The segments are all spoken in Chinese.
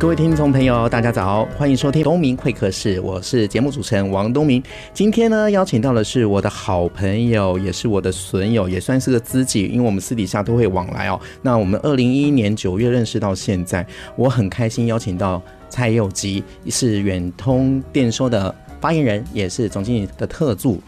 各位听众朋友，大家早，欢迎收听东明会客室，我是节目主持人王东明。今天呢，邀请到的是我的好朋友，也是我的损友，也算是个知己，因为我们私底下都会往来哦。那我们二零一一年九月认识到现在，我很开心邀请到蔡佑吉，是远通电收的发言人，也是总经理的特助。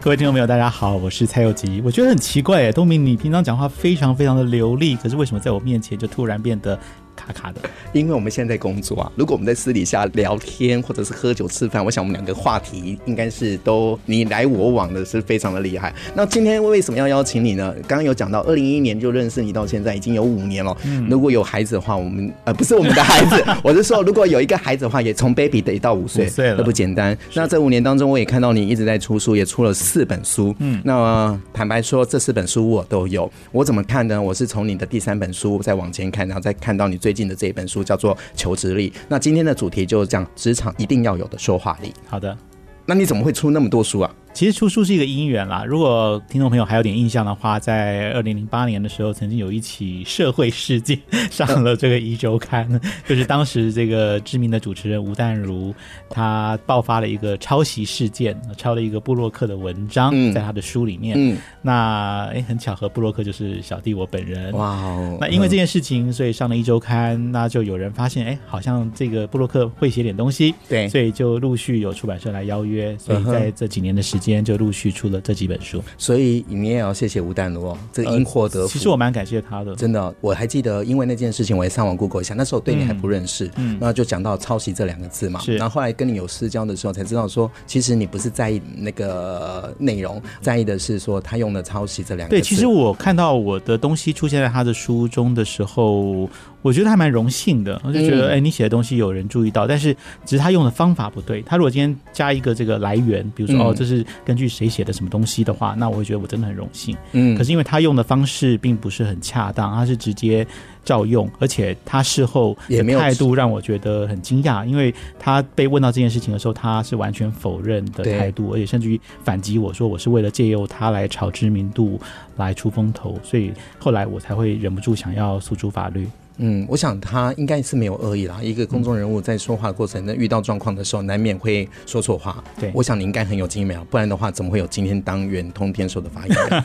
各位听众朋友，大家好，我是蔡佑吉。我觉得很奇怪哎，东明，你平常讲话非常非常的流利，可是为什么在我面前就突然变得卡卡的，因为我们现在在工作啊。如果我们在私底下聊天或者是喝酒吃饭，我想我们两个话题应该是都你来我往的，是非常的厉害。那今天为什么要邀请你呢？刚刚有讲到，二零一一年就认识你到现在已经有五年了。嗯，如果有孩子的话，我们呃不是我们的孩子，我是说如果有一个孩子的话，也从 baby 得到五岁，都不简单。那这五年当中，我也看到你一直在出书，也出了四本书。嗯，那么坦白说，这四本书我都有。我怎么看呢？我是从你的第三本书再往前看，然后再看到你最近的这一本书叫做《求职力》，那今天的主题就是讲职场一定要有的说话力。好的，那你怎么会出那么多书啊？其实出书是一个因缘啦。如果听众朋友还有点印象的话，在二零零八年的时候，曾经有一起社会事件上了这个一周刊，就是当时这个知名的主持人吴淡如，他爆发了一个抄袭事件，抄了一个布洛克的文章，在他的书里面。嗯，那哎，很巧合，布洛克就是小弟我本人。哇哦！那因为这件事情，所以上了一周刊，那就有人发现，哎，好像这个布洛克会写点东西，对，所以就陆续有出版社来邀约，所以在这几年的时间。今天就陆续出了这几本书，所以你也要谢谢吴淡如哦，这个因祸得福。其实我蛮感谢他的，真的。我还记得，因为那件事情，我也上网 Google 一下，那时候对你还不认识，嗯，那就讲到抄袭这两个字嘛。是，然后后来跟你有私交的时候，才知道说，其实你不是在意那个内容，在意的是说他用的抄袭这两个字。对，其实我看到我的东西出现在他的书中的时候。我觉得还蛮荣幸的，我就觉得，哎、欸，你写的东西有人注意到，但是只是他用的方法不对。他如果今天加一个这个来源，比如说哦，这是根据谁写的什么东西的话，那我会觉得我真的很荣幸。嗯，可是因为他用的方式并不是很恰当，他是直接照用，而且他事后的态度让我觉得很惊讶，因为他被问到这件事情的时候，他是完全否认的态度，而且甚至于反击我说我是为了借由他来炒知名度、来出风头，所以后来我才会忍不住想要诉诸法律。嗯，我想他应该是没有恶意啦。一个公众人物在说话过程，中遇到状况的时候，难免会说错话。对，我想你应该很有经验，不然的话，怎么会有今天当圆通天说的发言人？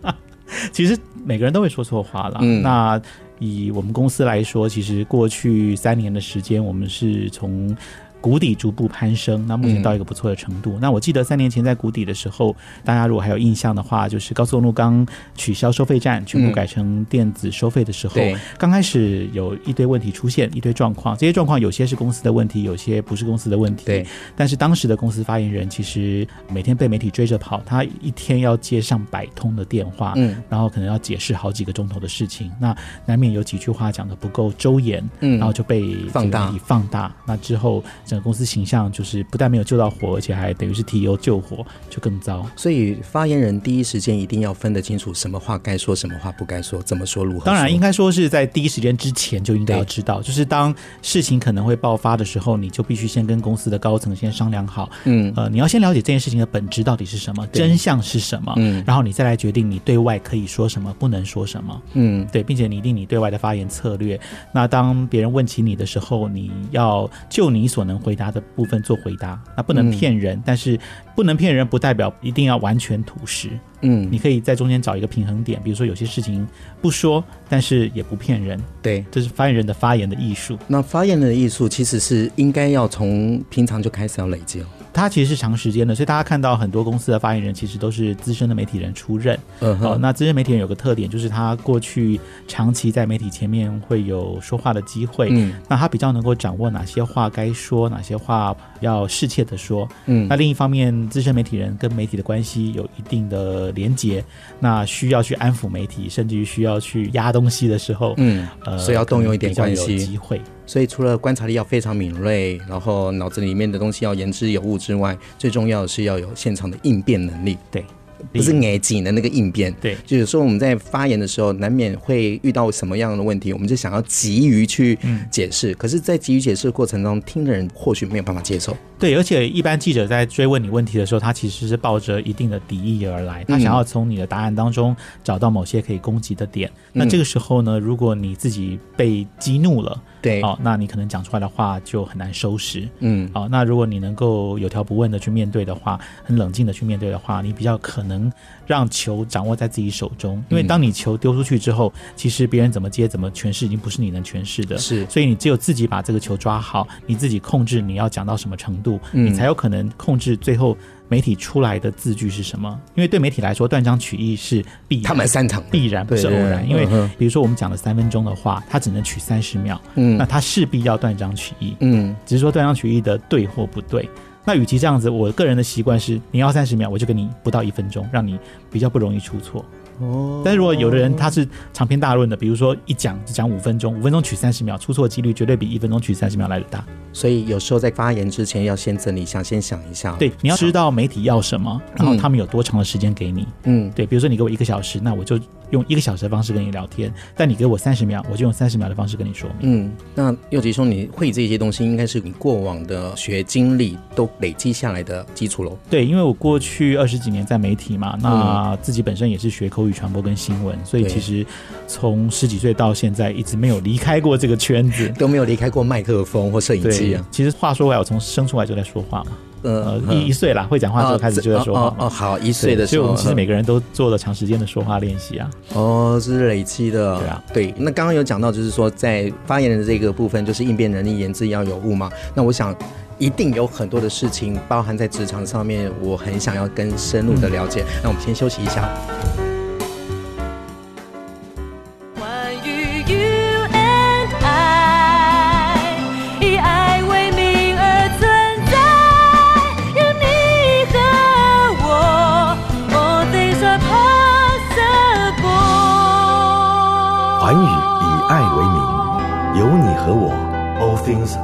其实每个人都会说错话啦。嗯，那以我们公司来说，其实过去三年的时间，我们是从。谷底逐步攀升，那目前到一个不错的程度。嗯、那我记得三年前在谷底的时候，大家如果还有印象的话，就是高速公路刚取消收费站，全部改成电子收费的时候，刚、嗯、开始有一堆问题出现，一堆状况。这些状况有些是公司的问题，有些不是公司的问题。对。但是当时的公司发言人其实每天被媒体追着跑，他一天要接上百通的电话，嗯，然后可能要解释好几个钟头的事情，那难免有几句话讲的不够周延，嗯，然后就被放大，放大。那之后。整个公司形象就是不但没有救到火，而且还等于是提油救火，就更糟。所以发言人第一时间一定要分得清楚，什么话该说，什么话不该说，怎么说如何说。当然，应该说是在第一时间之前就应该要知道，就是当事情可能会爆发的时候，你就必须先跟公司的高层先商量好。嗯，呃，你要先了解这件事情的本质到底是什么，真相是什么。嗯，然后你再来决定你对外可以说什么，不能说什么。嗯，对，并且拟定你对外的发言策略。那当别人问起你的时候，你要就你所能。回答的部分做回答，那不能骗人，嗯，但是不能骗人不代表一定要完全吐实。嗯，你可以在中间找一个平衡点，比如说有些事情不说，但是也不骗人。对，这是发言人的发言的艺术。那发言的艺术其实是应该要从平常就开始要累积哦。它其实是长时间的，所以大家看到很多公司的发言人其实都是资深的媒体人出任。嗯哼。哦，那资深媒体人有个特点，就是他过去长期在媒体前面会有说话的机会。嗯。那他比较能够掌握哪些话该说，哪些话要适切的说。嗯。那另一方面，资深媒体人跟媒体的关系有一定的连结，那需要去安抚媒体，甚至于需要去压东西的时候，嗯，呃，所以要动用一点关系机会。所以除了观察力要非常敏锐，然后脑子里面的东西要言之有物之外，最重要的是要有现场的应变能力。对，不是严谨的那个应变。对，就有时候我们在发言的时候，难免会遇到什么样的问题，我们就想要急于去解释。嗯、可是，在急于解释的过程中，听的人或许没有办法接受。对，而且一般记者在追问你问题的时候，他其实是抱着一定的敌意而来，他想要从你的答案当中找到某些可以攻击的点。嗯、那这个时候呢，如果你自己被激怒了，对，哦，那你可能讲出来的话就很难收拾。嗯，哦，那如果你能够有条不紊的去面对的话，很冷静的去面对的话，你比较可能让球掌握在自己手中。因为当你球丢出去之后，其实别人怎么接、怎么诠释，已经不是你能诠释的。是，所以你只有自己把这个球抓好，你自己控制你要讲到什么程度，嗯、你才有可能控制最后。媒体出来的字句是什么？因为对媒体来说，断章取义是必然，他们擅长必然不是偶然。因为比如说我们讲了三分钟的话，他只能取三十秒，嗯，那他势必要断章取义，嗯，只是说断章取义的对或不对。那与其这样子，我个人的习惯是，你要三十秒，我就给你不到一分钟，让你比较不容易出错。哦，但如果有的人他是长篇大论的，比如说一讲就讲五分钟，五分钟取三十秒，出错几率绝对比一分钟取三十秒来的大。所以有时候在发言之前要先整理一下，先想一下。对，你要知道媒体要什么，然后他们有多长的时间给你。嗯，对，比如说你给我一个小时，那我就用一个小时的方式跟你聊天；但你给我三十秒，我就用三十秒的方式跟你说明。嗯，那又吉兄，你会这些东西，应该是你过往的学经历都累积下来的基础喽？对，因为我过去二十几年在媒体嘛，那自己本身也是学口语传播跟新闻。所以其实从十几岁到现在一直没有离开过这个圈子，都没有离开过麦克风或摄影机啊。其实话说回来，我从生出来就在说话嘛，呃，一一岁啦，会讲话时候开始就在说话哦。哦，好，一岁的时候，所以我们其实每个人都做了长时间的说话练习啊。哦，这是累积的。对啊，对。那刚刚有讲到，就是说在发言的这个部分，就是应变能力、言之要有物嘛。那我想一定有很多的事情包含在职场上面，我很想要更深入的了解。那我们先休息一下。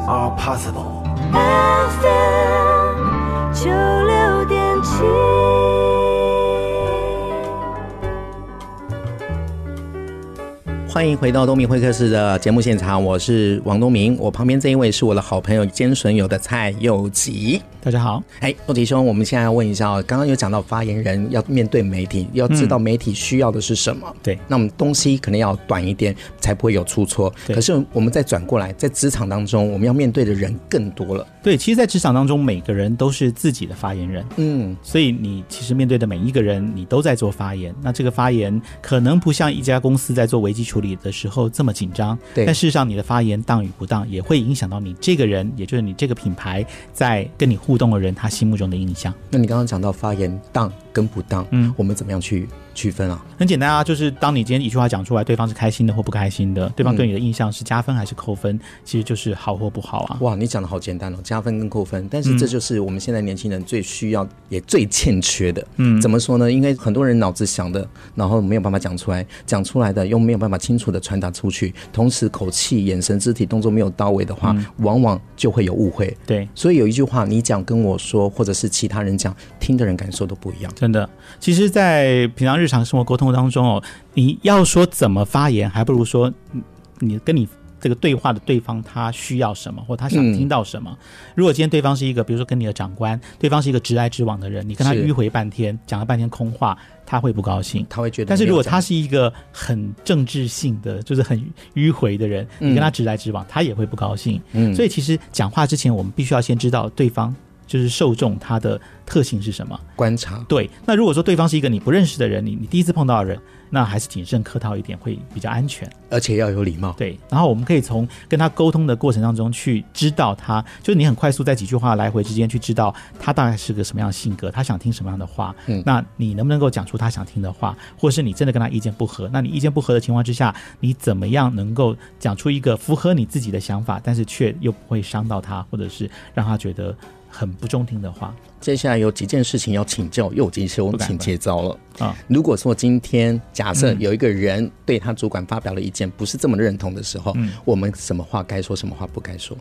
Are possible. FM 九六点七。欢迎回到东明会客室的节目现场，我是王东明，我旁边这一位是我的好朋友兼损友的蔡佑吉。大家好，哎，莫迪兄，我们现在要问一下哦，刚刚有讲到发言人要面对媒体，要知道媒体需要的是什么，对，那我们东西可能要短一点，才不会有出错。可是我们再转过来，在职场当中，我们要面对的人更多了。对，其实，在职场当中，每个人都是自己的发言人，嗯，所以你其实面对的每一个人，你都在做发言。那这个发言可能不像一家公司在做危机处理的时候这么紧张，对，但事实上你的发言当与不当，也会影响到你这个人，也就是你这个品牌在跟你互动的人他心目中的印象。那你刚刚讲到发言当跟不当，嗯，我们怎么样去区分啊？很简单啊，就是当你今天一句话讲出来，对方是开心的或不开心的，对方对你的印象是加分还是扣分，嗯、其实就是好或不好啊。哇，你讲的好简单哦，加分跟扣分，但是这就是我们现在年轻人最需要也最欠缺的。嗯，怎么说呢？因为很多人脑子想的，然后没有办法讲出来，讲出来的又没有办法清楚的传达出去，同时口气、眼神、肢体动作没有到位的话，嗯、往往就会有误会。对，所以有一句话，你讲跟我说，或者是其他人讲，听的人感受都不一样。真的，其实，在平常日常生活沟通当中哦，你要说怎么发言，还不如说你跟你这个对话的对方他需要什么，或他想听到什么。嗯、如果今天对方是一个，比如说跟你的长官，对方是一个直来直往的人，你跟他迂回半天，讲了半天空话。他会不高兴，他会觉得。但是如果他是一个很政治性的，就是很迂回的人，嗯、你跟他直来直往，他也会不高兴。嗯，所以其实讲话之前，我们必须要先知道对方就是受众他的特性是什么，观察。对，那如果说对方是一个你不认识的人，你你第一次碰到的人。那还是谨慎客套一点会比较安全，而且要有礼貌。对，然后我们可以从跟他沟通的过程当中去知道他，就是你很快速在几句话来回之间去知道他大概是个什么样的性格，他想听什么样的话。嗯，那你能不能够讲出他想听的话，或是你真的跟他意见不合？那你意见不合的情况之下，你怎么样能够讲出一个符合你自己的想法，但是却又不会伤到他，或者是让他觉得很不中听的话？接下来有几件事情要请教右吉兄，请接招了啊！如果说今天假设有一个人对他主管发表了意见不是这么认同的时候，嗯、我们什么话该说，什么话不该说？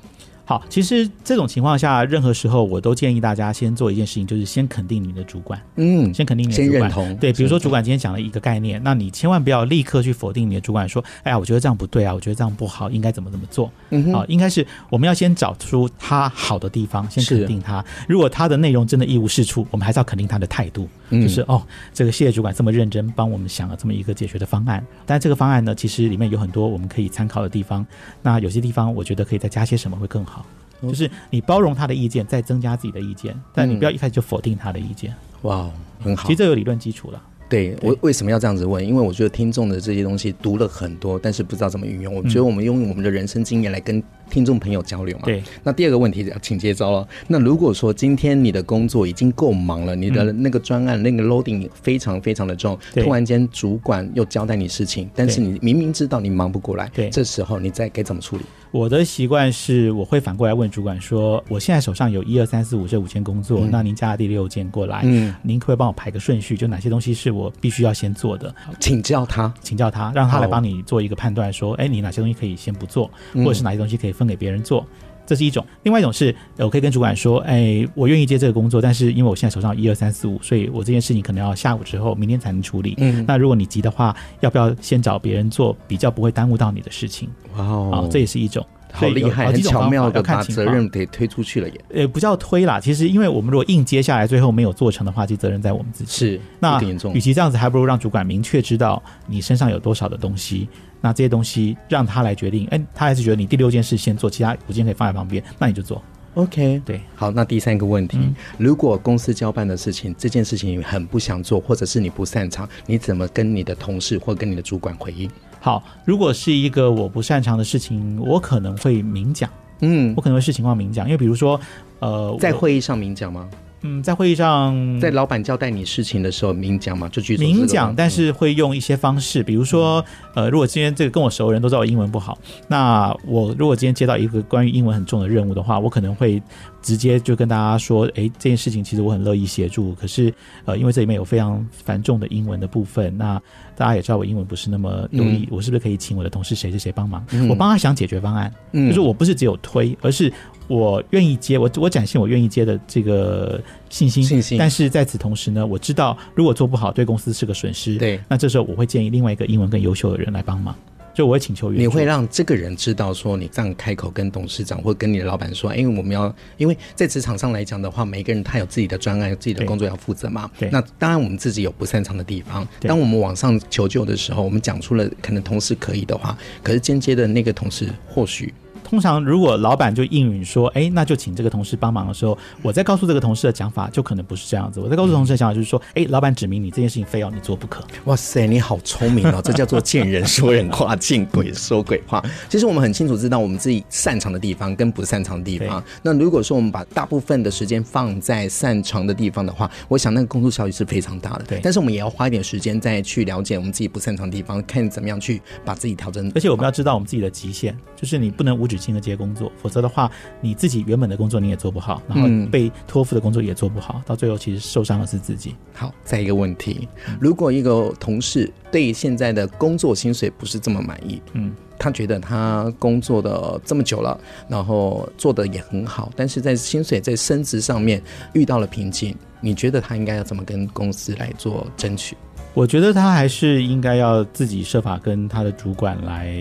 好，其实这种情况下，任何时候我都建议大家先做一件事情，就是先肯定你的主管，嗯，先肯定你的主管，先认同。对，比如说主管今天讲了一个概念，那你千万不要立刻去否定你的主管，说，哎呀，我觉得这样不对啊，我觉得这样不好，应该怎么怎么做？嗯哼，啊，应该是我们要先找出他好的地方，先肯定他。如果他的内容真的一无是处，我们还是要肯定他的态度，就是哦，这个谢谢主管这么认真帮我们想了这么一个解决的方案。但这个方案呢，其实里面有很多我们可以参考的地方，那有些地方我觉得可以再加些什么会更好。就是你包容他的意见，再增加自己的意见，但你不要一开始就否定他的意见。哇，很好。其实这有理论基础了。对，我为什么要这样子问？因为我觉得听众的这些东西读了很多，但是不知道怎么运用。我觉得我们用我们的人生经验来跟听众朋友交流嘛。对。那第二个问题，请接招了。那如果说今天你的工作已经够忙了，你的那个专案、嗯、那个 loading 非常非常的重，突然间主管又交代你事情，但是你明明知道你忙不过来，对，这时候你再该怎么处理？我的习惯是，我会反过来问主管说：“我现在手上有一二三四五这五件工作，嗯、那您加了第六件过来，嗯，您可不可以帮我排个顺序？就哪些东西是我必须要先做的？请教他，请教他，让他来帮你做一个判断，说，哎，你哪些东西可以先不做，或者是哪些东西可以分给别人做。”这是一种，另外一种是，我可以跟主管说，哎，我愿意接这个工作，但是因为我现在手上有一二三四五，所以我这件事情可能要下午之后，明天才能处理。嗯，那如果你急的话，要不要先找别人做，比较不会耽误到你的事情？哇哦，啊，这也是一种，好厉害，很巧妙的把责任给推出去了耶。呃，不叫推啦，其实因为我们如果硬接下来，最后没有做成的话，其实责任在我们自己。是，那与其这样子，还不如让主管明确知道你身上有多少的东西。那这些东西让他来决定，哎，他还是觉得你第六件事先做，其他五件可以放在旁边，那你就做。OK，对，好。那第三个问题，嗯，如果公司交办的事情，这件事情你很不想做，或者是你不擅长，你怎么跟你的同事或跟你的主管回应？好，如果是一个我不擅长的事情，我可能会明讲，嗯，我可能会视情况明讲，因为比如说，呃，在会议上明讲吗？嗯，在会议上，在老板交代你事情的时候明讲嘛，就去明讲，但是会用一些方式，比如说，呃，如果今天这个跟我熟人都知道我英文不好，那我如果今天接到一个关于英文很重的任务的话，我可能会直接就跟大家说，哎，这件事情其实我很乐意协助，可是，呃，因为这里面有非常繁重的英文的部分，那大家也知道我英文不是那么流利，我是不是可以请我的同事谁谁谁帮忙，我帮他想解决方案，就是我不是只有推，而是。我愿意接，我我展现我愿意接的这个信心，信心。但是在此同时呢，我知道如果做不好，对公司是个损失。对，那这时候我会建议另外一个英文更优秀的人来帮忙，就我会请求援助。你会让这个人知道说，你这样开口跟董事长或跟你的老板说，因为我们要，因为在职场上来讲的话，每个人他有自己的专案，有自己的工作要负责嘛。对。那当然，我们自己有不擅长的地方。当我们往上求救的时候，我们讲出了可能同事可以的话，可是间接的那个同事或许。通常，如果老板就应允说，哎，那就请这个同事帮忙的时候，我再告诉这个同事的讲法，就可能不是这样子。我再告诉同事的想法就是说，哎，老板指明你这件事情非要你做不可。哇塞，你好聪明哦！这叫做见人说人话，见鬼说鬼话。其实我们很清楚知道我们自己擅长的地方跟不擅长的地方。那如果说我们把大部分的时间放在擅长的地方的话，我想那个工作效率是非常大的。对。但是我们也要花一点时间再去了解我们自己不擅长的地方，看怎么样去把自己调整。而且我们要知道我们自己的极限，就是你不能无止境的接工作。否则的话，你自己原本的工作你也做不好，然后被托付的工作也做不好，嗯、到最后其实受伤的是自己。好，再一个问题，如果一个同事对现在的工作薪水不是这么满意，嗯，他觉得他工作的这么久了，然后做的也很好，但是在薪水在升职上面遇到了瓶颈，你觉得他应该要怎么跟公司来做争取？我觉得他还是应该要自己设法跟他的主管来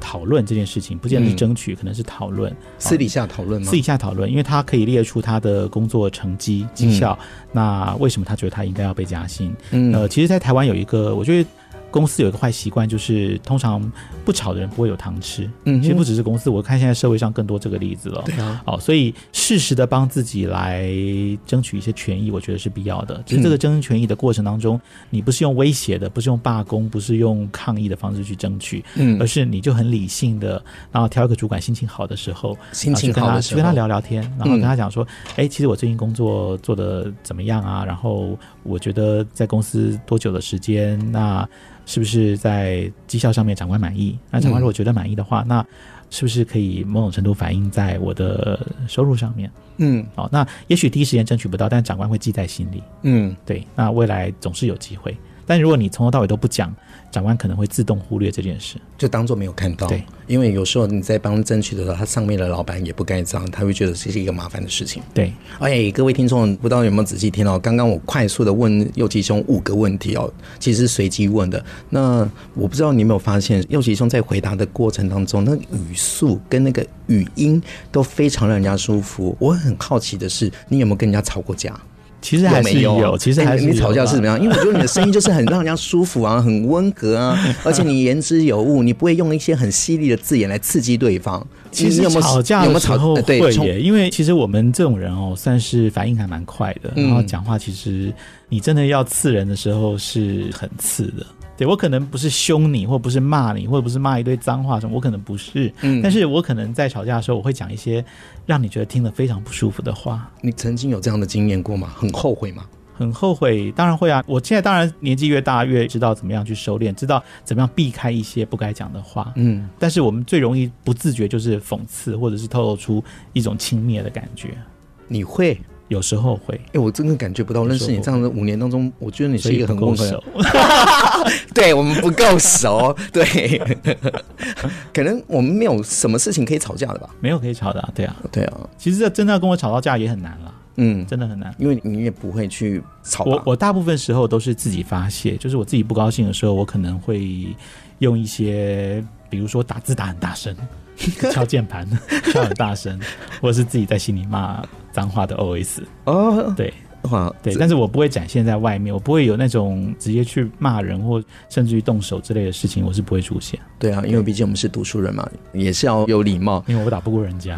讨论这件事情，不见得是争取，嗯、可能是讨论，私底下讨论吗？私底下讨论，因为他可以列出他的工作成绩绩效，嗯，那为什么他觉得他应该要被加薪？嗯，呃，其实，在台湾有一个，我觉得。公司有一个坏习惯，就是通常不炒的人不会有糖吃。嗯，其实不只是公司，我看现在社会上更多这个例子了。对啊，哦，所以适时的帮自己来争取一些权益，我觉得是必要的。只是这个争取权益的过程当中，你不是用威胁的，不是用罢工，不是用抗议的方式去争取，嗯，而是你就很理性的，然后挑一个主管心情好的时候，心情好的时候，去跟他聊聊天，然后跟他讲说，哎，其实我最近工作做的怎么样啊？然后我觉得在公司多久的时间？那是不是在绩效上面长官满意？那长官如果觉得满意的话，嗯，那是不是可以某种程度反映在我的收入上面？嗯，好，那也许第一时间争取不到，但长官会记在心里。嗯，对，那未来总是有机会。但如果你从头到尾都不讲，长官可能会自动忽略这件事，就当做没有看到。对，因为有时候你在帮争取的时候，他上面的老板也不盖章，他会觉得这是一个麻烦的事情。对，哎，各位听众，不知道有没有仔细听到？刚刚我快速的问右吉兄五个问题哦，其实是随机问的。那我不知道你有没有发现，右吉兄在回答的过程当中，那个语速跟那个语音都非常让人家舒服。我很好奇的是，你有没有跟人家吵过架？其实还是有，有有其实还是、欸、你吵架是怎么样？因为我觉得你的声音就是很让人家舒服啊，很温和啊，而且你言之有物，你不会用一些很犀利的字眼来刺激对方。其实有没有吵架的时候会耶，因为其实我们这种人哦，算是反应还蛮快的，然后讲话其实你真的要刺人的时候是很刺的。对，我可能不是凶你，或不是骂你，或不是骂一堆脏话什么，我可能不是。嗯，但是我可能在吵架的时候，我会讲一些让你觉得听得非常不舒服的话。你曾经有这样的经验过吗？很后悔吗？很后悔，当然会啊。我现在当然年纪越大，越知道怎么样去收敛，知道怎么样避开一些不该讲的话。嗯，但是我们最容易不自觉就是讽刺，或者是透露出一种轻蔑的感觉。你会？有时候会，哎、欸，我真的感觉不到。认识你这样的五年当中，我觉得你是一个很温和。对，我们不够熟，对，可能我们没有什么事情可以吵架的吧？没有可以吵的、啊，对啊，对啊。其实真的要跟我吵到架也很难了，嗯，真的很难，因为你也不会去吵。我我大部分时候都是自己发泄，就是我自己不高兴的时候，我可能会用一些，比如说打字打很大声，敲键盘 敲很大声，或者是自己在心里骂。脏话的 OS 哦，对。话对，但是我不会展现在外面，我不会有那种直接去骂人或甚至于动手之类的事情，我是不会出现。对啊，因为毕竟我们是读书人嘛，也是要有礼貌。因为我打不过人家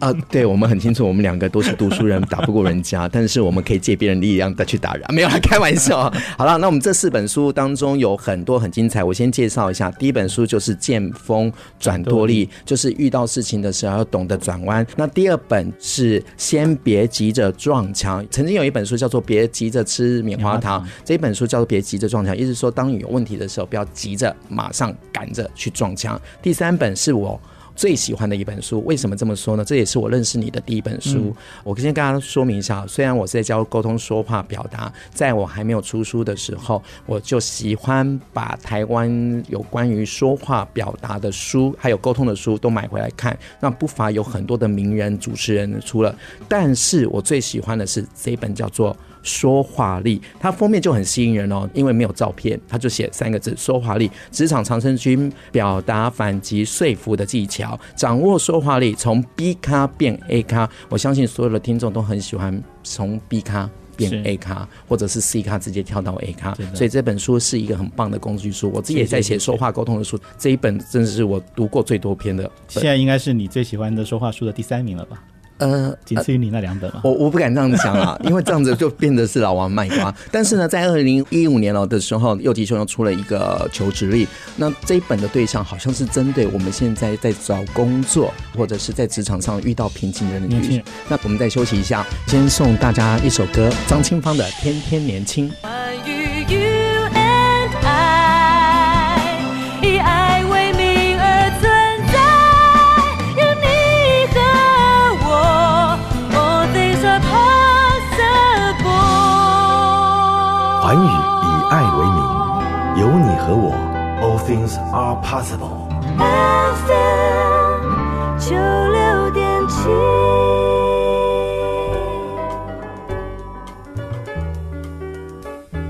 啊，对，我们很清楚，我们两个都是读书人，打不过人家，但是我们可以借别人力量再去打人，没有啦，开玩笑。好了，那我们这四本书当中有很多很精彩，我先介绍一下。第一本书就是《见风转舵力》，就是遇到事情的时候要懂得转弯。那第二本是《先别急着撞墙》，曾经有一本。书叫做别急着吃棉花糖，这一本书叫做别急着撞墙，意思是说，当你有问题的时候，不要急着马上赶着去撞墙。第三本是我最喜欢的一本书，为什么这么说呢？这也是我认识你的第一本书。嗯、我先跟大家说明一下，虽然我是在教沟通、说话、表达，在我还没有出书的时候，我就喜欢把台湾有关于说话表达的书，还有沟通的书都买回来看。那不乏有很多的名人、主持人出了，但是我最喜欢的是这一本叫做。说话力，它封面就很吸引人哦，因为没有照片，它就写三个字：说话力。职场长生军表达、反击、说服的技巧，掌握说话力，从 B 咖变 A 咖。我相信所有的听众都很喜欢从 B 咖变 A 咖，或者是 C 咖直接跳到 A 咖。所以这本书是一个很棒的工具书。我自己也在写说话沟通的书，这一本真的是我读过最多篇的。现在应该是你最喜欢的说话书的第三名了吧？呃，仅次于你那两本吗？我我不敢这样子讲啊，因为这样子就变得是老王卖瓜。但是呢，在二零一五年了的时候，祐吉兄又出了一个求职力。那这一本的对象好像是针对我们现在在找工作或者是在职场上遇到瓶颈的人。年轻人。那我们再休息一下，先送大家一首歌，张清芳的《天天年轻》。possible。FM 九六点七。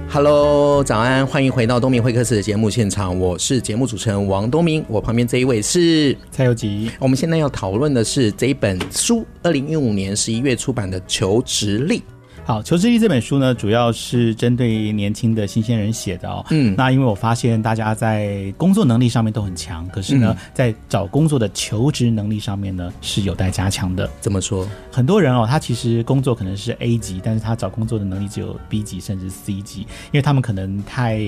Hello，早安，欢迎回到东明会客室的节目现场，我是节目主持人王东明，我旁边这一位是蔡祐吉。我们现在要讨论的是这一本书，二零一五年十一月出版的《求职力》。好，《求职力》这本书呢，主要是针对年轻的新鲜人写的哦。嗯，那因为我发现大家在工作能力上面都很强，可是呢，嗯、在找工作的求职能力上面呢，是有待加强的。怎么说？很多人哦，他其实工作可能是 A 级，但是他找工作的能力只有 B 级甚至 C 级，因为他们可能太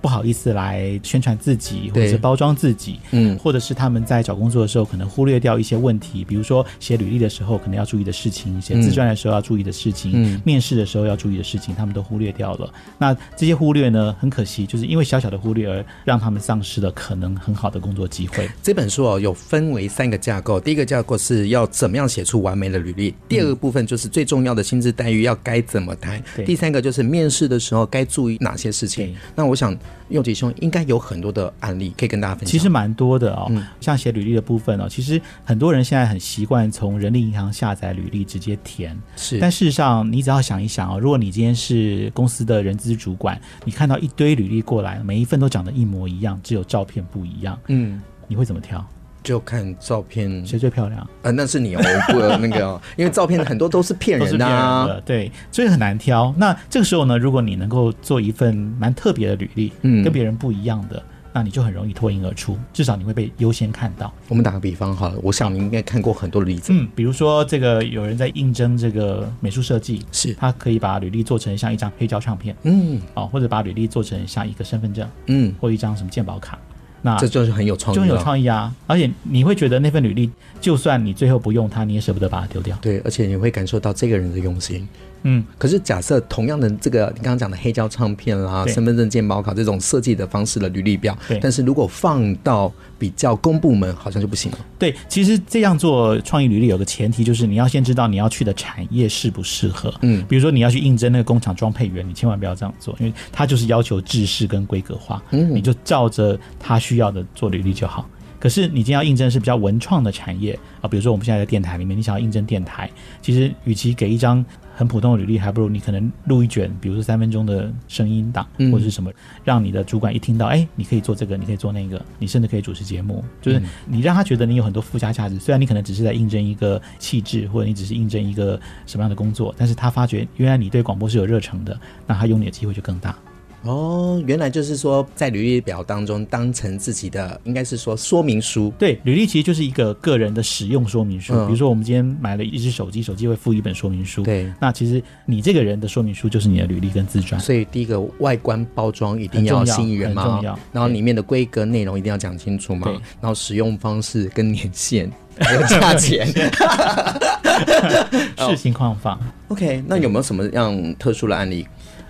不好意思来宣传自己，或者是包装自己，嗯，或者是他们在找工作的时候可能忽略掉一些问题，比如说写履历的时候可能要注意的事情，写自传的时候要注意的事情，嗯，面面试的时候要注意的事情，他们都忽略掉了。那这些忽略呢，很可惜，就是因为小小的忽略而让他们丧失了可能很好的工作机会。这本书哦，有分为三个架构，第一个架构是要怎么样写出完美的履历，第二个部分就是最重要的薪资待遇要该怎么谈，对第三个就是面试的时候该注意哪些事情。那我想用吉兄应该有很多的案例可以跟大家分享。其实蛮多的哦，像写履历的部分哦，其实很多人现在很习惯从人力银行下载履历直接填，是。但事实上，你只要想一想哦，如果你今天是公司的人资主管，你看到一堆履历过来，每一份都长得一模一样，只有照片不一样，嗯，你会怎么挑？就看照片谁最漂亮？呃，那是你哦，不那个哦，因为照片很多都是骗人的啊，的，对，所以很难挑。那这个时候呢，如果你能够做一份蛮特别的履历，嗯，跟别人不一样的。那你就很容易脱颖而出，至少你会被优先看到。我们打个比方好了，我想你应该看过很多的例子。嗯，比如说这个有人在应征这个美术设计，是他可以把履历做成像一张黑胶唱片，嗯，哦，或者把履历做成像一个身份证，嗯，或一张什么鉴宝卡。那这就是很有创意，就很有创意啊！而且你会觉得那份履历，就算你最后不用它，你也舍不得把它丢掉。对，而且你会感受到这个人的用心。嗯，可是假设同样的这个你刚刚讲的黑胶唱片啦、身份证、健保卡这种设计的方式的履历表，对，但是如果放到比较公部门，好像就不行了。对，其实这样做创意履历有个前提，就是你要先知道你要去的产业适不适合。嗯，比如说你要去应征那个工厂装配员，你千万不要这样做，因为他就是要求制式跟规格化。嗯，你就照着他需要的做履历就好。可是你今天要应征是比较文创的产业啊，比如说我们现在在电台里面，你想要应征电台，其实与其给一张很普通的履历，还不如你可能录一卷，比如说三分钟的声音档或者是什么，让你的主管一听到，哎，你可以做这个，你可以做那个，你甚至可以主持节目，就是你让他觉得你有很多附加价值。虽然你可能只是在应征一个气质，或者你只是应征一个什么样的工作，但是他发觉原来你对广播是有热忱的，那他用你的机会就更大。哦，原来就是说，在履历表当中当成自己的，应该是说说明书。对，履历其实就是一个个人的使用说明书。嗯、比如说，我们今天买了一只手机，手机会附一本说明书。对，那其实你这个人的说明书就是你的履历跟自传。所以，第一个外观包装一定要吸引人嘛，很重要。然后里面的规格内容一定要讲清楚嘛。对，然后使用方式跟年限 还有价钱，视情况放。OK，那有没有什么样特殊的案例？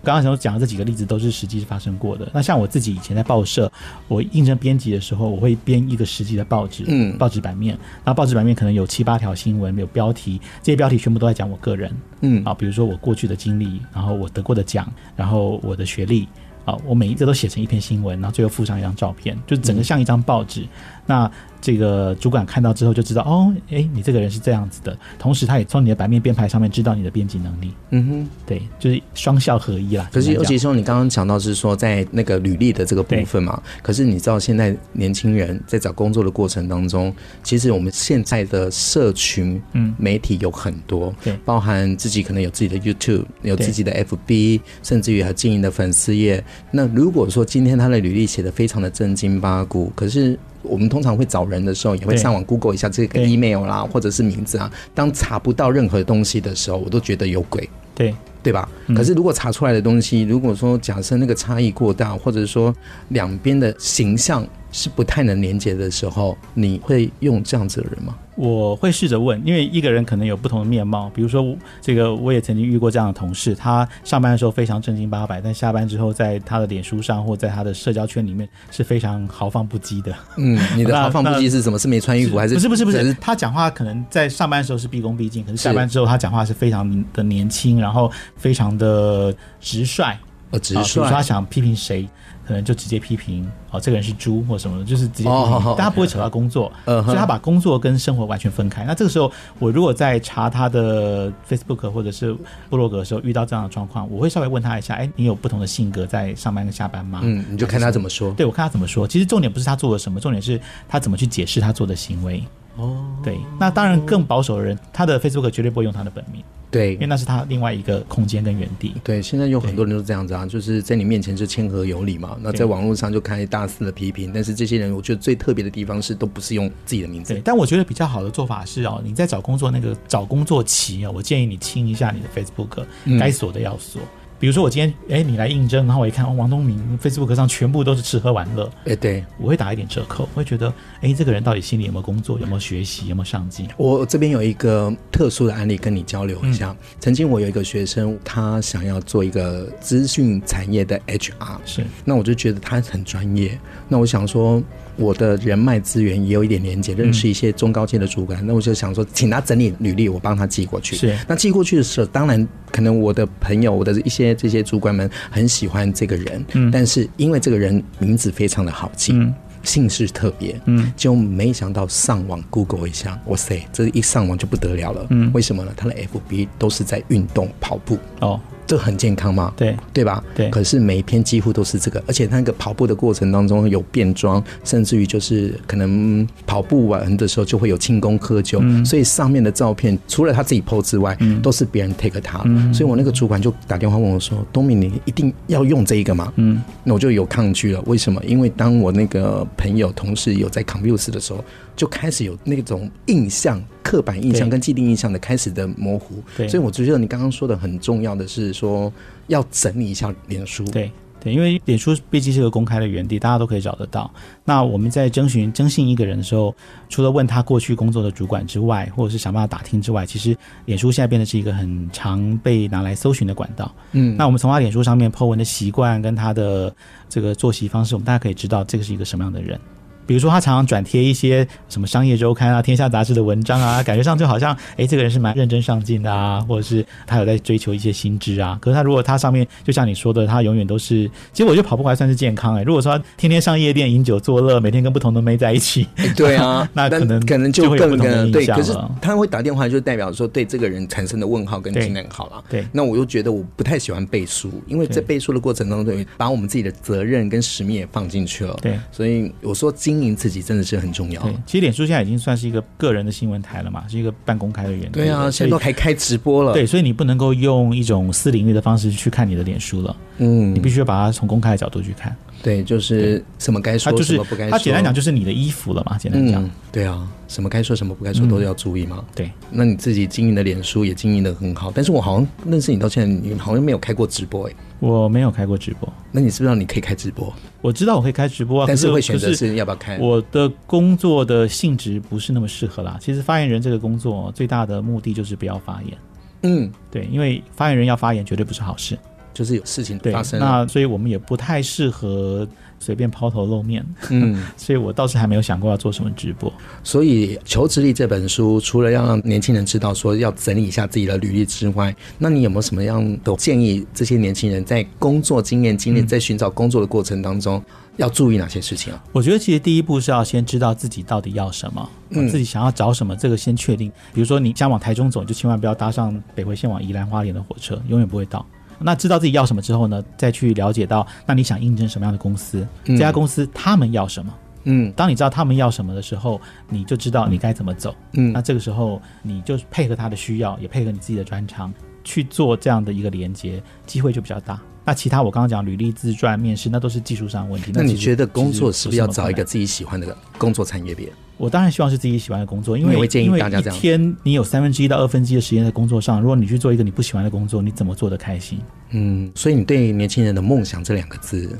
刚刚想讲的这几个例子都是实际发生过的。那像我自己以前在报社，我应征编辑的时候，我会编一个实际的报纸，嗯，报纸版面。然后报纸版面可能有七八条新闻，有标题，这些标题全部都在讲我个人，嗯啊，比如说我过去的经历，然后我得过的奖，然后我的学历，啊，我每一个都写成一篇新闻，然后最后附上一张照片，就整个像一张报纸。嗯、那这个主管看到之后就知道，哦，哎，你这个人是这样子的。同时，他也从你的版面编排上面知道你的编辑能力。嗯哼，对，就是双效合一啦。可是，尤其说你刚刚讲到是说在那个履历的这个部分嘛。可是你知道，现在年轻人在找工作的过程当中，其实我们现在的社群嗯媒体有很多，对，包含自己可能有自己的 YouTube，有自己的 FB，甚至于还经营的粉丝页。那如果说今天他的履历写的非常的正经八股，可是我们通常会找人的时候，也会上网 Google 一下这个 email 啦，或者是名字啊。当查不到任何东西的时候，我都觉得有鬼，对对吧？可是如果查出来的东西，如果说假设那个差异过大，或者说两边的形象是不太能连接的时候，你会用这样子的人吗？我会试着问，因为一个人可能有不同的面貌。比如说，这个我也曾经遇过这样的同事，他上班的时候非常正经八百，但下班之后，在他的脸书上或在他的社交圈里面是非常豪放不羁的。嗯，你的豪放不羁是什么？是没穿衣服还是？不是不是不是，他讲话可能在上班的时候是毕恭毕敬，可是下班之后他讲话是非常的年轻，然后非常的直率。呃，直率。比如说他想批评谁。可能就直接批评哦，这个人是猪或什么的，就是直接批评，但他不会扯到工作，所以他把工作跟生活完全分开。那这个时候，我如果在查他的 Facebook 或者是部落格的时候遇到这样的状况，我会稍微问他一下，哎，你有不同的性格在上班跟下班吗？嗯，你就看他怎么说。对，我看他怎么说。其实重点不是他做了什么，重点是他怎么去解释他做的行为。哦，对，那当然更保守的人，他的 Facebook 绝对不会用他的本名。对，因为那是他另外一个空间跟园地。对，现在有很多人都这样子啊，就是在你面前就谦和有礼嘛，那在网络上就开大肆的批评。但是这些人，我觉得最特别的地方是都不是用自己的名字。对，但我觉得比较好的做法是哦，你在找工作那个找工作期啊，我建议你清一下你的 Facebook，该锁的要锁。比如说我今天哎你来应征，然后我一看王东明 Facebook 上全部都是吃喝玩乐，哎对，我会打一点折扣，我会觉得哎这个人到底心里有没有工作，有没有学习，有没有上进？我这边有一个特殊的案例跟你交流一下。嗯、曾经我有一个学生，他想要做一个资讯产业的 HR，是，那我就觉得他很专业，那我想说。我的人脉资源也有一点连接，认识一些中高阶的主管，嗯、那我就想说，请他整理履历，我帮他寄过去。是，那寄过去的时候，当然可能我的朋友，我的一些这些主管们很喜欢这个人，嗯，但是因为这个人名字非常的好记，嗯，姓氏特别，嗯，就没想到上网 Google 一下，哇塞，这一上网就不得了了，嗯，为什么呢？他的 FB 都是在运动跑步，哦。这很健康吗？对，对吧？对。可是每一篇几乎都是这个，而且那个跑步的过程当中有变装，甚至于就是可能跑步完的时候就会有庆功喝酒，嗯、所以上面的照片除了他自己 po 之外，嗯、都是别人 take 他。嗯、所以我那个主管就打电话问我说：“东明，你一定要用这一个吗？”嗯，那我就有抗拒了。为什么？因为当我那个朋友同事有在 confuse 的时候。就开始有那种印象、刻板印象跟既定印象的开始的模糊，对，所以我觉得你刚刚说的很重要的是说要整理一下脸书，对对，因为脸书毕竟是个公开的园地，大家都可以找得到。那我们在征询征信一个人的时候，除了问他过去工作的主管之外，或者是想办法打听之外，其实脸书现在变得是一个很常被拿来搜寻的管道。嗯，那我们从他脸书上面 po 文的习惯跟他的这个作息方式，我们大家可以知道这个是一个什么样的人。比如说，他常常转贴一些什么商业周刊啊、天下杂志的文章啊，感觉上就好像，哎，这个人是蛮认真上进的啊，或者是他有在追求一些新知啊。可是他如果他上面就像你说的，他永远都是，其实我觉得跑步还算是健康哎。如果说他天天上夜店饮酒作乐，每天跟不同的妹在一起，对啊，那可能可能就更可能对。可是他会打电话，就代表说对这个人产生的问号跟惊叹号了。对，那我又觉得我不太喜欢背书，因为在背书的过程当中，把我们自己的责任跟使命也放进去了。对，所以我说经营自己真的是。很重要。对，其实脸书现在已经算是一个个人的新闻台了嘛，是一个半公开的原对啊，现在都还开直播了。对，所以你不能够用一种私领域的方式去看你的脸书了。嗯，你必须要把它从公开的角度去看。对，就是什么该说，就是、什么不该说。它简单讲就是你的衣服了嘛，简单讲、嗯。对啊，什么该说，什么不该说都要注意嘛、嗯。对，那你自己经营的脸书也经营的很好，但是我好像认识你到现在，你好像没有开过直播哎、欸。我没有开过直播，那你知不知道你可以开直播？我知道我可以开直播，但是会选择是要不要开。我的工作的性质不是那么适合啦。其实发言人这个工作最大的目的就是不要发言。嗯，对，因为发言人要发言绝对不是好事。就是有事情发生，那所以我们也不太适合随便抛头露面。嗯，所以我倒是还没有想过要做什么直播。所以《求职力》这本书，除了要让年轻人知道说要整理一下自己的履历之外，那你有没有什么样的建议？这些年轻人在工作经验、经历，在寻找工作的过程当中，要注意哪些事情啊？我觉得其实第一步是要先知道自己到底要什么，嗯，自己想要找什么，这个先确定。比如说你想往台中走，就千万不要搭上北回线往宜兰花莲的火车，永远不会到。那知道自己要什么之后呢，再去了解到，那你想应征什么样的公司？这家公司他们要什么？嗯，当你知道他们要什么的时候，你就知道你该怎么走。嗯，那这个时候你就配合他的需要，也配合你自己的专长去做这样的一个连接，机会就比较大。那其他我刚刚讲履历、自传、面试，那都是技术上的问题。那你觉得工作是不是要找一个自己喜欢的工作产业别？我当然希望是自己喜欢的工作，因为因为一天你有三分之一到二分之一的时间在工作上，如果你去做一个你不喜欢的工作，你怎么做得开心？嗯，所以你对年轻人的梦想这两个字，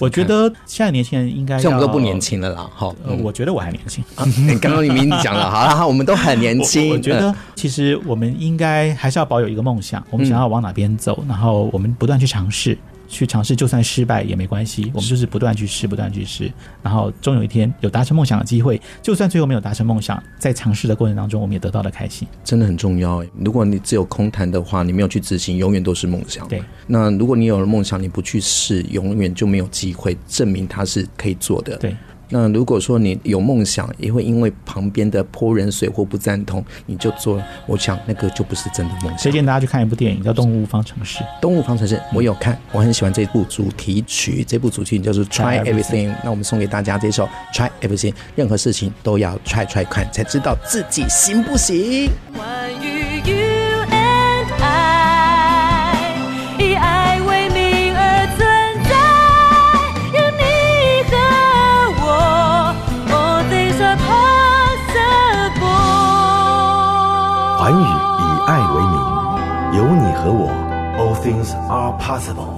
我觉得现在年轻人应该，像我们都不年轻了啦。好，呃，我觉得我还年轻。刚刚你明讲了，好了好，我们都很年轻。我觉得其实我们应该还是要保有一个梦想，我们想要往哪边走，然后我们不断去尝试。去尝试，就算失败也没关系。我们就是不断去试，不断去试，然后终有一天有达成梦想的机会。就算最后没有达成梦想，在尝试的过程当中，我们也得到了开心。真的很重要。如果你只有空谈的话，你没有去执行，永远都是梦想。对。那如果你有了梦想，你不去试，永远就没有机会证明它是可以做的。对。那如果说你有梦想，也会因为旁边的泼人水或不赞同，你就做了，我想那个就不是真的梦想。推荐大家去看一部电影，叫《动物方程式》。《动物方程式》我有看，我很喜欢这部主题曲。这部主题曲叫做《Try Everything》。那我们送给大家这首《Try Everything》，任何事情都要 try try 看，才知道自己行不行。环宇以爱为名，有你和我，All things are possible。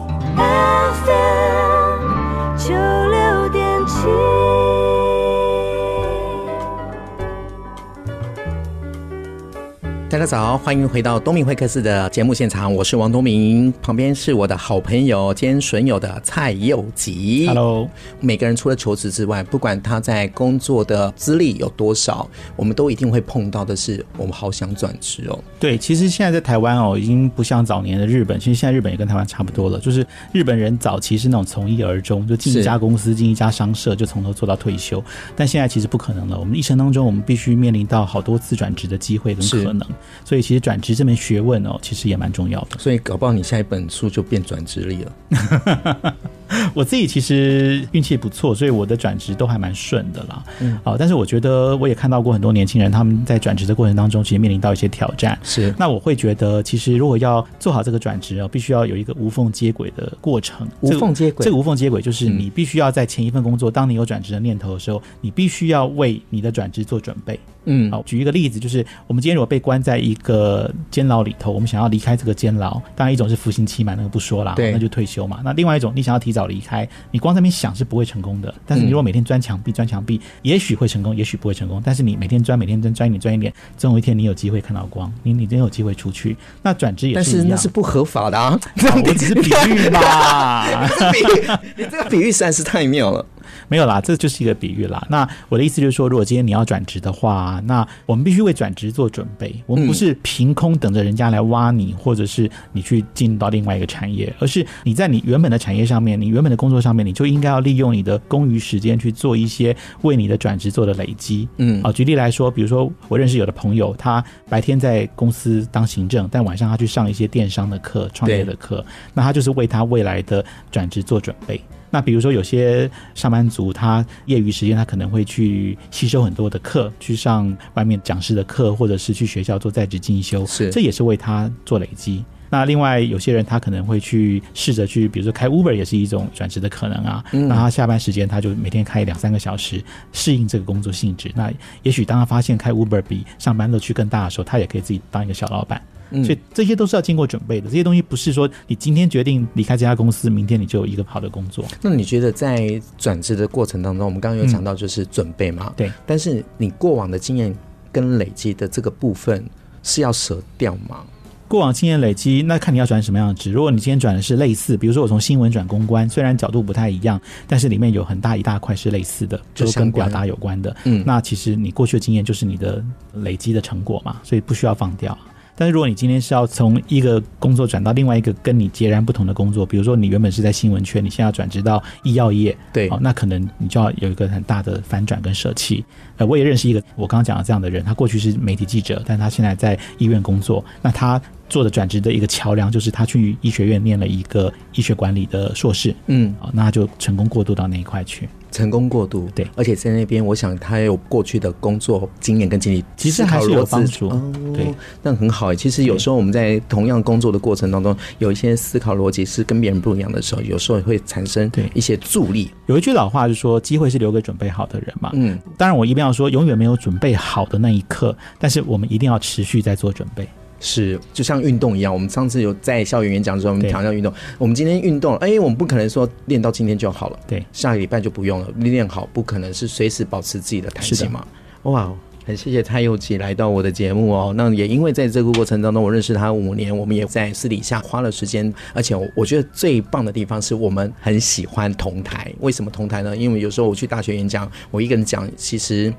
大家早，欢迎回到东明会客室的节目现场，我是王东明，旁边是我的好朋友兼损友的蔡佑吉。Hello，每个人除了求职之外，不管他在工作的资历有多少，我们都一定会碰到的是，我们好想转职哦。对，其实现在在台湾哦，已经不像早年的日本，其实现在日本也跟台湾差不多了，就是日本人早期是那种从一而终，就进一家公司、进一家商社，就从头做到退休。但现在其实不可能了，我们一生当中，我们必须面临到好多次转职的机会跟可能。所以其实转职这门学问哦，其实也蛮重要的。所以搞不好你下一本书就变转职力了。我自己其实运气不错，所以我的转职都还蛮顺的啦。嗯，好，但是我觉得我也看到过很多年轻人，他们在转职的过程当中，其实面临到一些挑战。是，那我会觉得，其实如果要做好这个转职哦，必须要有一个无缝接轨的过程。无缝接轨，这个无缝接轨就是你必须要在前一份工作，当你有转职的念头的时候，你必须要为你的转职做准备。嗯，好，举一个例子，就是我们今天如果被关在一个监牢里头，我们想要离开这个监牢，当然一种是服刑期满，那个不说了，对，那就退休嘛。那另外一种，你想要提早离开，你光在那边想是不会成功的。但是你如果每天钻墙壁，钻墙壁，也许会成功，也许不会成功。但是你每天钻，每天钻，钻一点，钻一点，总有一天你有机会看到光，你你真有机会出去。那转职也是，但是那是不合法的啊！我只是比喻嘛，比喻，你这个比喻实在是太妙了。没有啦，这就是一个比喻啦。那我的意思就是说，如果今天你要转职的话，那我们必须为转职做准备。我们不是凭空等着人家来挖你，或者是你去进入到另外一个产业，而是你在你原本的产业上面，你原本的工作上面，你就应该要利用你的空余时间去做一些为你的转职做的累积。嗯，啊，举例来说，比如说我认识有的朋友，他白天在公司当行政，但晚上他去上一些电商的课、创业的课，那他就是为他未来的转职做准备。那比如说，有些上班族，他业余时间他可能会去吸收很多的课，去上外面讲师的课，或者是去学校做在职进修，是这也是为他做累积。那另外有些人他可能会去试着去，比如说开 Uber 也是一种转职的可能啊。那他下班时间他就每天开两三个小时，适应这个工作性质。那也许当他发现开 Uber 比上班乐趣更大的时候，他也可以自己当一个小老板。所以这些都是要经过准备的，这些东西不是说你今天决定离开这家公司，明天你就有一个好的工作。那你觉得在转职的过程当中，我们刚刚有讲到就是准备嘛？对。但是你过往的经验跟累积的这个部分是要舍掉吗？过往经验累积，那看你要转什么样的职。如果你今天转的是类似，比如说我从新闻转公关，虽然角度不太一样，但是里面有很大一大块是类似的，就是跟表达有关的。嗯，那其实你过去的经验就是你的累积的成果嘛，所以不需要放掉。但是如果你今天是要从一个工作转到另外一个跟你截然不同的工作，比如说你原本是在新闻圈，你现在要转职到医药业，对，哦，那可能你就要有一个很大的反转跟舍弃。呃，我也认识一个我刚刚讲的这样的人，他过去是媒体记者，但他现在在医院工作，那他做的转职的一个桥梁就是他去医学院念了一个医学管理的硕士，嗯，哦，那他就成功过渡到那一块去。成功过渡，对，而且在那边，我想他有过去的工作经验跟经历，其实还是有帮助。哦，对，那很好。其实有时候我们在同样工作的过程当中，有一些思考逻辑是跟别人不一样的时候，有时候会产生对一些助力。有一句老话就是说，机会是留给准备好的人嘛。嗯，当然我一定要说，永远没有准备好的那一刻，但是我们一定要持续在做准备。是，就像运动一样，我们上次有在校园演讲的时候，我们强调运动。我们今天运动了，哎，我们不可能说练到今天就好了，对，下个礼拜就不用了。练好不可能是随时保持自己的弹性嘛。哇，很谢谢蔡佑吉来到我的节目哦。那也因为在这个过程当中，我认识他五年，我们也在私底下花了时间。而且我我觉得最棒的地方是我们很喜欢同台。为什么同台呢？因为有时候我去大学演讲，我一个人讲，其实。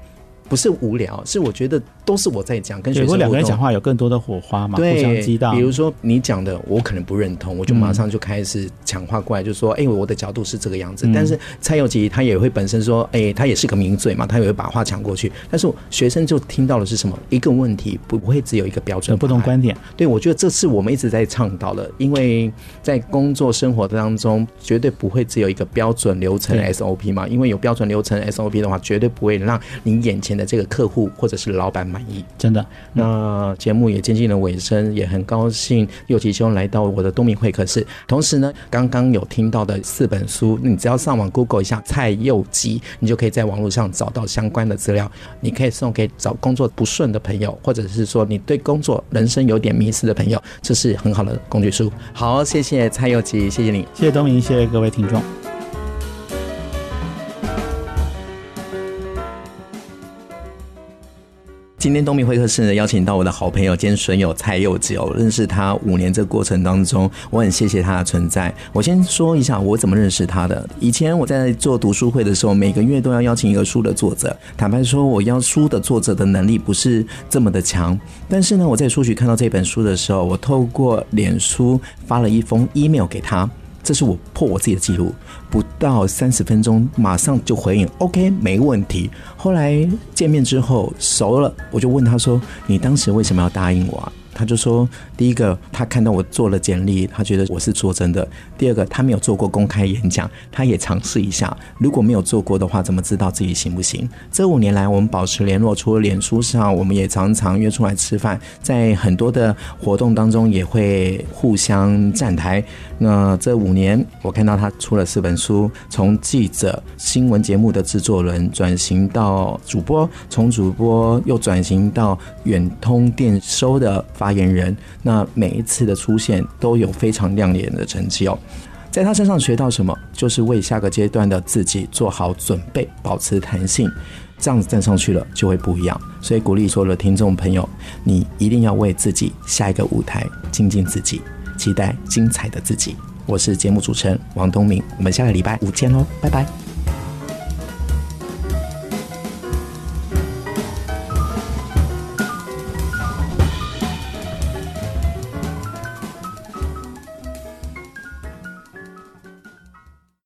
不是无聊，是我觉得都是我在讲，跟学生。两个人讲话有更多的火花嘛，互相激荡。比如说你讲的，我可能不认同，我就马上就开始抢话过来，就说：“哎、嗯欸，我的角度是这个样子。嗯”但是蔡佑吉他也会本身说：“哎、欸，他也是个名嘴嘛，他也会把话抢过去。”但是学生就听到的是什么？一个问题不不会只有一个标准，不同观点。对，我觉得这是我们一直在倡导的，因为在工作生活当中绝对不会只有一个标准流程 SOP 嘛，因为有标准流程 SOP 的话，绝对不会让你眼前前的这个客户或者是老板满意。真的，那节目也接近了尾声，也很高兴右奇兄来到我的东明会客室。同时呢，刚刚有听到的四本书，你只要上网 Google 一下蔡佑吉，你就可以在网络上找到相关的资料。你可以送给找工作不顺的朋友，或者是说你对工作、人生有点迷失的朋友，这是很好的工具书。好，谢谢蔡佑吉，谢谢你，谢谢东明，谢谢各位听众。今天东明会客室呢，邀请到我的好朋友兼损友蔡佑吉。认识他五年这个过程当中，我很谢谢他的存在。我先说一下我怎么认识他的。以前我在做读书会的时候，每个月都要邀请一个书的作者。坦白说，我邀书的作者的能力不是这么的强。但是呢，我在书局看到这本书的时候，我透过脸书发了一封 email 给他。这是我破我自己的记录，不到三十分钟，马上就回应，OK，没问题。后来见面之后熟了，我就问他说：“你当时为什么要答应我啊？”他就说：“第一个，他看到我做了简历，他觉得我是做真的；第二个，他没有做过公开演讲，他也尝试一下。如果没有做过的话，怎么知道自己行不行？这五年来，我们保持联络，除了脸书上，我们也常常约出来吃饭，在很多的活动当中也会互相站台。那这五年，我看到他出了四本书，从记者、新闻节目的制作人转型到主播，从主播又转型到远通电收的。”发言人，那每一次的出现都有非常亮眼的成绩哦。在他身上学到什么，就是为下个阶段的自己做好准备，保持弹性，这样子站上去了就会不一样。所以鼓励所有的听众朋友，你一定要为自己下一个舞台精进自己，期待精彩的自己。我是节目主持人王东明，我们下个礼拜五见喽，拜拜。